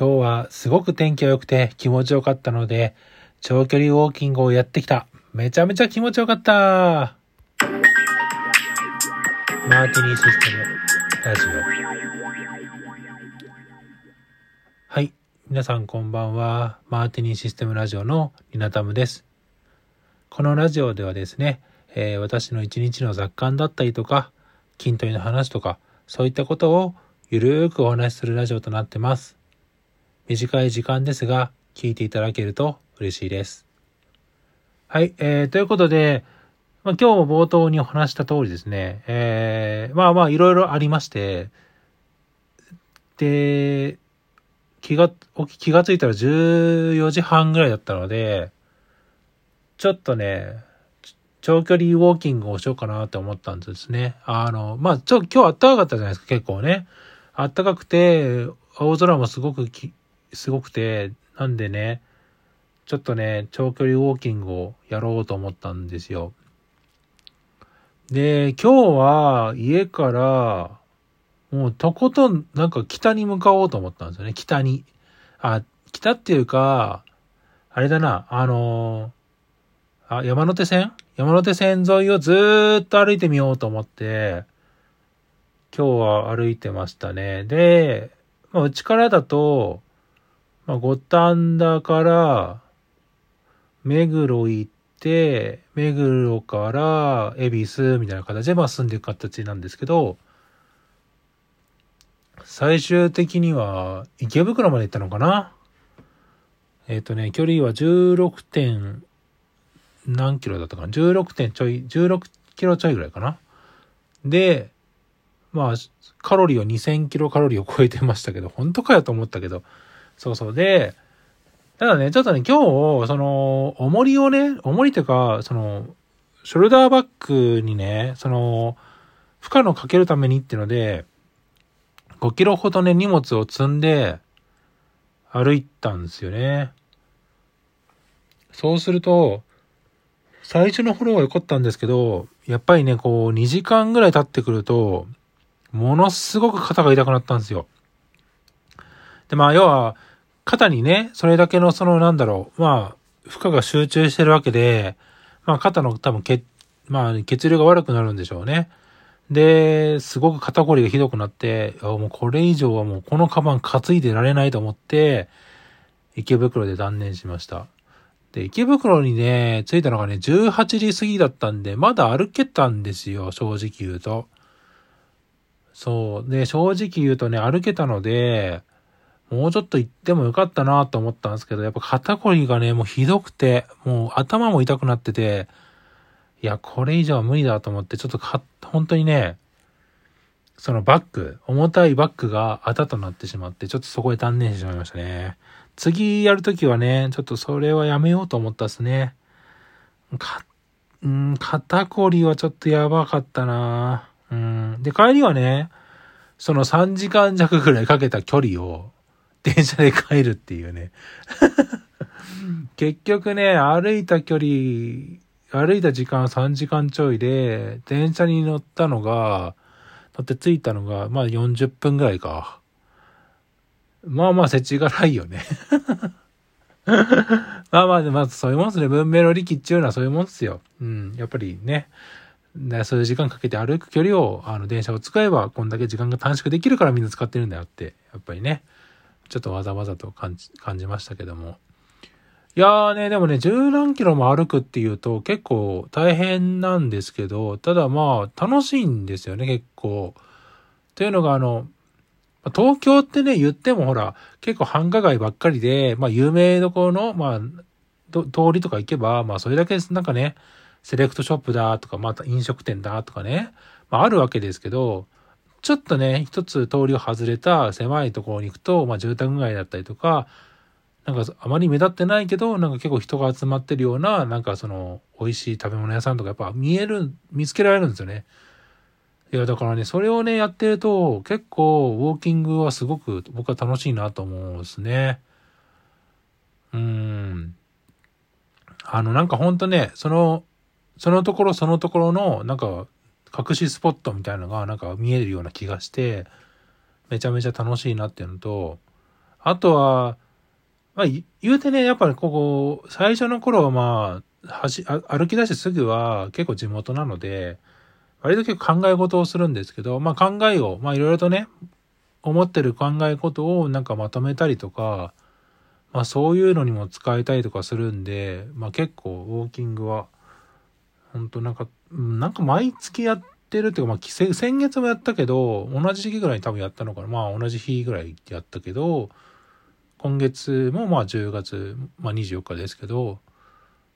今日はすごく天気が良くて気持ちよかったので、長距離ウォーキングをやってきた。めちゃめちゃ気持ちよかった。マーティニーシステムラジオ。はい。皆さんこんばんは。マーティニーシステムラジオのリナタムです。このラジオではですね、えー私の一日の雑感だったりとか、筋トレの話とか、そういったことをゆるーくお話しするラジオとなってます。短い時間ですが、聞いていただけると嬉しいです。はい、えー、ということで、まあ、今日も冒頭にお話した通りですね、えー、まあまあいろいろありまして、で、気が、気がついたら14時半ぐらいだったので、ちょっとね、長距離ウォーキングをしようかなって思ったんですね。あの、まあ、ちょ、今日あったかかったじゃないですか、結構ね。あったかくて、青空もすごくき、すごくて、なんでね、ちょっとね、長距離ウォーキングをやろうと思ったんですよ。で、今日は家から、もうとことん、なんか北に向かおうと思ったんですよね、北に。あ、北っていうか、あれだな、あのーあ、山手線？山手線沿いをずーっと歩いてみようと思って、今日は歩いてましたね。で、まあ、うちからだと、まあ、五反田から、目黒行って、目黒から恵比寿みたいな形で、まあ、進んでいく形なんですけど、最終的には池袋まで行ったのかな？えっ、とね、距離は16点何キロだったかな ?16 点ちょい、16キロちょいぐらいかな？で、まあ、カロリーは2000キロカロリーを超えてましたけど、本当かよと思ったけど、そうそう。で、ただね、ちょっとね、今日、その、重りをね、重りというか、その、ショルダーバッグにね、その、負荷のかけるためにっていうので、5キロほどね、荷物を積んで、歩いたんですよね。そうすると、最初の頃は良かったんですけど、やっぱりね、こう、2時間ぐらい経ってくると、ものすごく肩が痛くなったんですよ。で、まあ、要は、肩にね、それだけの、その、なんだろう、まあ、負荷が集中してるわけで、まあ、肩の多分血、まあ、血流が悪くなるんでしょうね。で、すごく肩こりがひどくなって、もうこれ以上はもうこのカバン担いでられないと思って、池袋で断念しました。で、池袋にね、着いたのがね、18時過ぎだったんで、まだ歩けたんですよ、正直言うと。そう。で、正直言うとね、歩けたので、もうちょっと行ってもよかったなと思ったんですけど、やっぱ肩こりがね、もうひどくて、もう頭も痛くなってて、いや、これ以上は無理だと思って、ちょっとか、本当にね、そのバッグ、重たいバッグがあたとなってしまって、ちょっとそこで断念してしまいましたね。次やるときはね、ちょっとそれはやめようと思ったですね。か、うん、肩こりはちょっとやばかったなうん。で、帰りはね、その3時間弱ぐらいかけた距離を電車で帰るっていうね。結局ね、歩いた距離、歩いた時間3時間ちょいで、電車に乗ったのが、乗って着いたのが、まあ40分ぐらいか。まあまあ、世知辛いよね。まあまあ、まずそういうもんですね。文明の利器っていうのはそういうもんですよ。うん。やっぱりね、ねそういう時間かけて歩く距離を、あの、電車を使えば、こんだけ時間が短縮できるからみんな使ってるんだよって、やっぱりね、ちょっとわざわざと感じ、感じましたけども。いやーね、でもね、十何キロも歩くっていうと結構大変なんですけど、ただまあ楽しいんですよね、結構。というのがあの、東京ってね、言ってもほら、結構繁華街ばっかりで、まあ有名どころの、まあ、通りとか行けば、まあそれだけなんかね、セレクトショップだとか、また飲食店だとかね、まああるわけですけど、ちょっとね、一つ通りを外れた狭いところに行くと、まあ住宅街だったりとか、なんかあまり目立ってないけど、なんか結構人が集まってるような、なんかその美味しい食べ物屋さんとかやっぱ見える、見つけられるんですよね。いや、だからね、それをね、やってると結構ウォーキングはすごく僕は楽しいなと思うんですね。うーん。あの、なんかほんとね、その、そのところそのところの、なんか隠しスポットみたいなのがなんか見えるような気がして、めちゃめちゃ楽しいなっていうのと、あとは、まあ、言うてね、やっぱりここ、最初の頃はまあ、はし、歩き出してすぐは結構地元なので、割と結構考え事をするんですけど、まあ考えを、まあいろいろとね、思ってる考え事をなんかまとめたりとか、まあそういうのにも使いたいとかするんで、まあ結構ウォーキングは、本当なんか、なんか毎月やってるっていうか、まあ先月もやったけど、同じ時期ぐらいに多分やったのかな。まあ同じ日ぐらいやったけど、今月もまあ10月、まあ24日ですけど、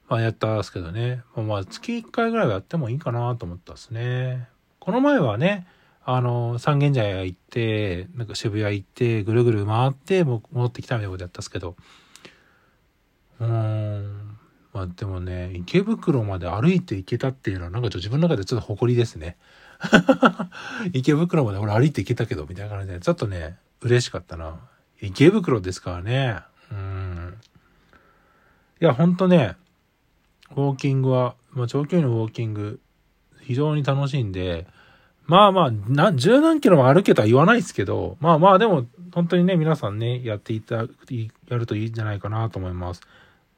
まあやったんですけどね。まあ月1回ぐらいはやってもいいかなと思ったですね。この前はね、あの、三軒茶屋行って、なんか渋谷行って、ぐるぐる回って、戻ってきたみたいなことやったんですけど。うーん。まあでもね、池袋まで歩いて行けたっていうのは、なんかちょっと自分の中でちょっと誇りですね。池袋まで俺歩いて行けたけど、みたいな感じで、ちょっとね、嬉しかったな。池袋ですからね。うん。いや、ほんとね、ウォーキングは、まあ、長距離のウォーキング、非常に楽しいんで、まあまあ、な、十何キロも歩けとは言わないですけど、まあまあでも、本当にね、皆さんね、やっていた、やるといいんじゃないかなと思います。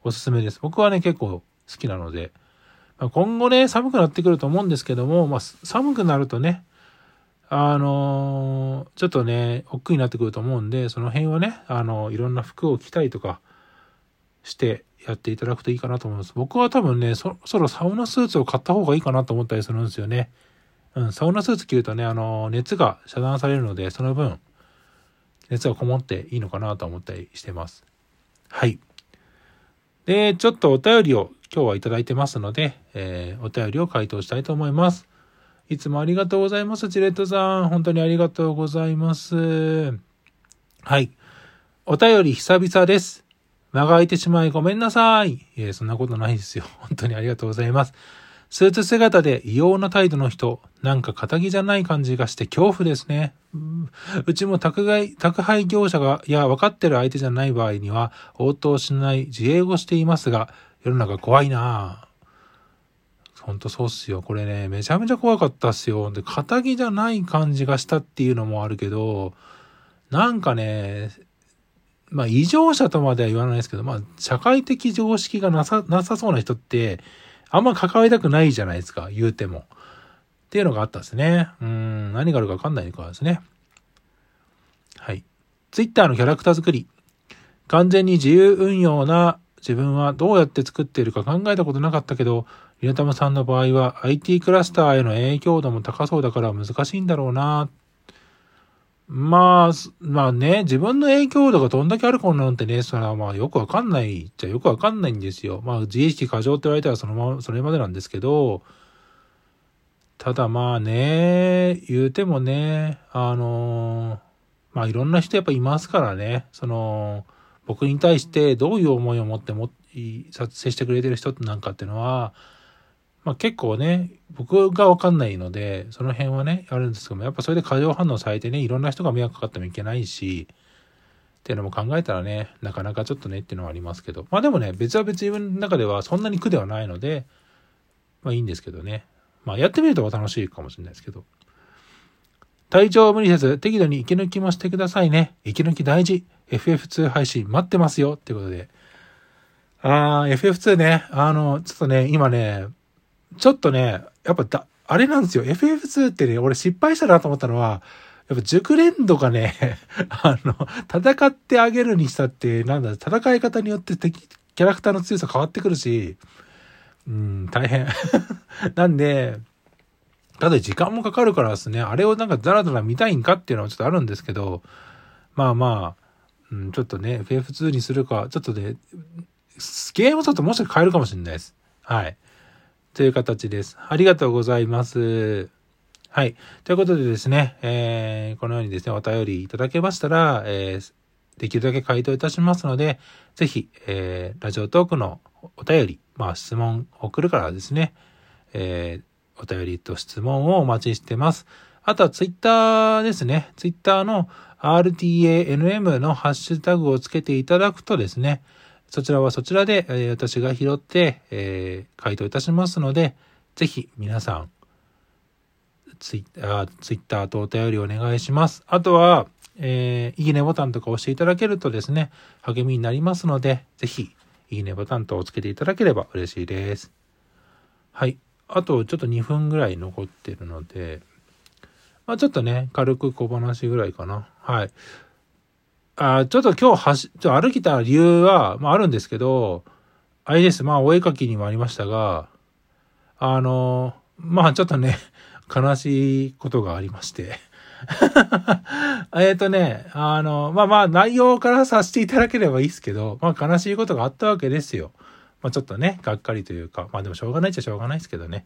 おすすめです。僕はね、結構好きなので、まあ、今後ね、寒くなってくると思うんですけども、まあ、寒くなるとね、あのー、ちょっとね、億劫になってくると思うんで、その辺はね、あのー、いろんな服を着たりとかしてやっていただくといいかなと思います。僕は多分ね、そろそろサウナスーツを買った方がいいかなと思ったりするんですよね。うん、サウナスーツ着るとね、あのー、熱が遮断されるので、その分、熱がこもっていいのかなと思ったりしてます。はい。で、ちょっとお便りを今日はいただいてますので、えー、お便りを回答したいと思います。いつもありがとうございます。チレットさん。本当にありがとうございます。はい。お便り久々です。間が空いてしまいごめんなさい。いえ、そんなことないですよ。本当にありがとうございます。スーツ姿で異様な態度の人、なんか仇じゃない感じがして恐怖ですね。うちも宅配、宅配業者が、いや、分かってる相手じゃない場合には応答しない自営をしていますが、世の中怖いなぁ。ほんとそうっすよ。これね、めちゃめちゃ怖かったっすよ。で、仇じゃない感じがしたっていうのもあるけど、なんかね、まあ異常者とまでは言わないですけど、まあ社会的常識がなさ、なさそうな人って、あんま関わりたくないじゃないですか、言うても。っていうのがあったんですね。うん、何があるかわかんないからですね。はい。ツイッターのキャラクター作り。完全に自由運用な自分はどうやって作っているか考えたことなかったけど、リナタマさんの場合は IT クラスターへの影響度も高そうだから難しいんだろうな。まあ、まあね、自分の影響度がどんだけあるかなんてね、それはまあよくわかんないじゃよくわかんないんですよ。まあ自意識過剰って言われたらそのまま、それまでなんですけど、ただまあね、言うてもね、あのまあいろんな人やっぱいますからね、その、僕に対してどういう思いを持っても、接してくれてる人なんかっていうのは、まあ結構ね、僕がわかんないので、その辺はね、あるんですけども、やっぱそれで過剰反応されてね、いろんな人が迷惑かかってもいけないし、っていうのも考えたらね、なかなかちょっとねっていうのはありますけど、まあでもね、別は別自分の中ではそんなに苦ではないので、まあいいんですけどね。まあやってみると楽しいかもしれないですけど。体調を無理せず適度に息抜きもしてくださいね。息抜き大事。FF2 配信待ってますよ。ってことで。あー、FF2 ね。あの、ちょっとね、今ね、ちょっとね、やっぱだ、あれなんですよ。FF2 ってね、俺失敗したなと思ったのは、やっぱ熟練度がね、あの、戦ってあげるにしたって、なんだ、戦い方によって敵、キャラクターの強さ変わってくるし、うん、大変。なんで、ただ時間もかかるからですね、あれをなんかザラザラ見たいんかっていうのはちょっとあるんですけど、まあまあ、うん、ちょっとね、FF2 にするか、ちょっとね、ゲームちょっともしか変えるかもしれないです。はい。という形です。ありがとうございます。はい。ということでですね、えー、このようにですね、お便りいただけましたら、えー、できるだけ回答いたしますので、ぜひ、えー、ラジオトークのお便り、まあ質問送るからですね、えー、お便りと質問をお待ちしてます。あとはツイッターですね。ツイッターの RTANM のハッシュタグをつけていただくとですね、そちらはそちらで、えー、私が拾って、えー、回答いたしますので、ぜひ皆さん、ツイッター、ツイッターとお便りお願いします。あとは、えー、いいねボタンとか押していただけるとですね、励みになりますので、ぜひ、いいねボタンとつけていただければ嬉しいです。はい。あと、ちょっと2分ぐらい残ってるので、まあちょっとね、軽く小話ぐらいかな。はい。あちょっと今日走、ちょ歩きた理由は、まああるんですけど、あれです。まあお絵描きにもありましたが、あの、まあちょっとね、悲しいことがありまして えっとね、あの、まあまあ内容からさせていただければいいですけど、まあ悲しいことがあったわけですよ。まあちょっとね、がっかりというか、まあでもしょうがないっちゃしょうがないですけどね。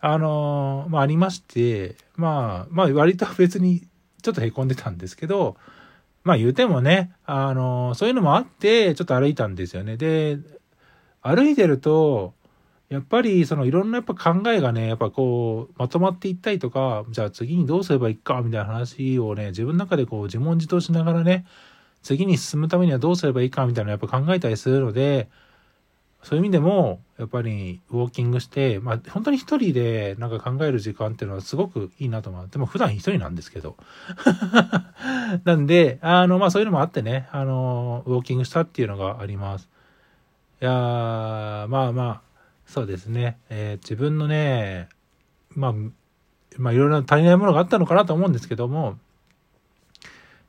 あの、まあありまして、まあ、まあ割と別にちょっと凹んでたんですけど、まあ言うてもね、あの、そういうのもあって、ちょっと歩いたんですよね。で、歩いてると、やっぱりそのいろんなやっぱ考えがね、やっぱこうまとまっていったりとか、じゃあ次にどうすればいいかみたいな話をね、自分の中でこう自問自答しながらね、次に進むためにはどうすればいいかみたいなやっぱ考えたりするので、そういう意味でも、やっぱりウォーキングして、まあ本当に一人でなんか考える時間っていうのはすごくいいなと思う。でも普段一人なんですけど。なんで、あの、まあそういうのもあってね、あの、ウォーキングしたっていうのがあります。いやー、まあまあ、そうですね。えー、自分のね、まあ、まあいろいろ足りないものがあったのかなと思うんですけども、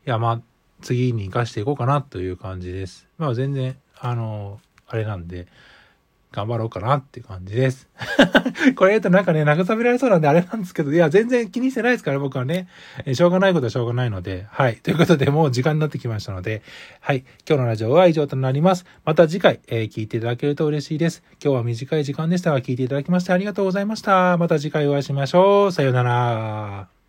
いや、まあ、次に生かしていこうかなという感じです。まあ全然、あの、あれなんで、頑張ろうかなっていう感じです。これ言うとなんかね、慰められそうなんであれなんですけど、いや、全然気にしてないですから、僕はね。しょうがないことはしょうがないので、はい。ということで、もう時間になってきましたので、はい。今日のラジオは以上となります。また次回、えー、聞いていただけると嬉しいです。今日は短い時間でしたが、聞いていただきましてありがとうございました。また次回お会いしましょう。さようなら。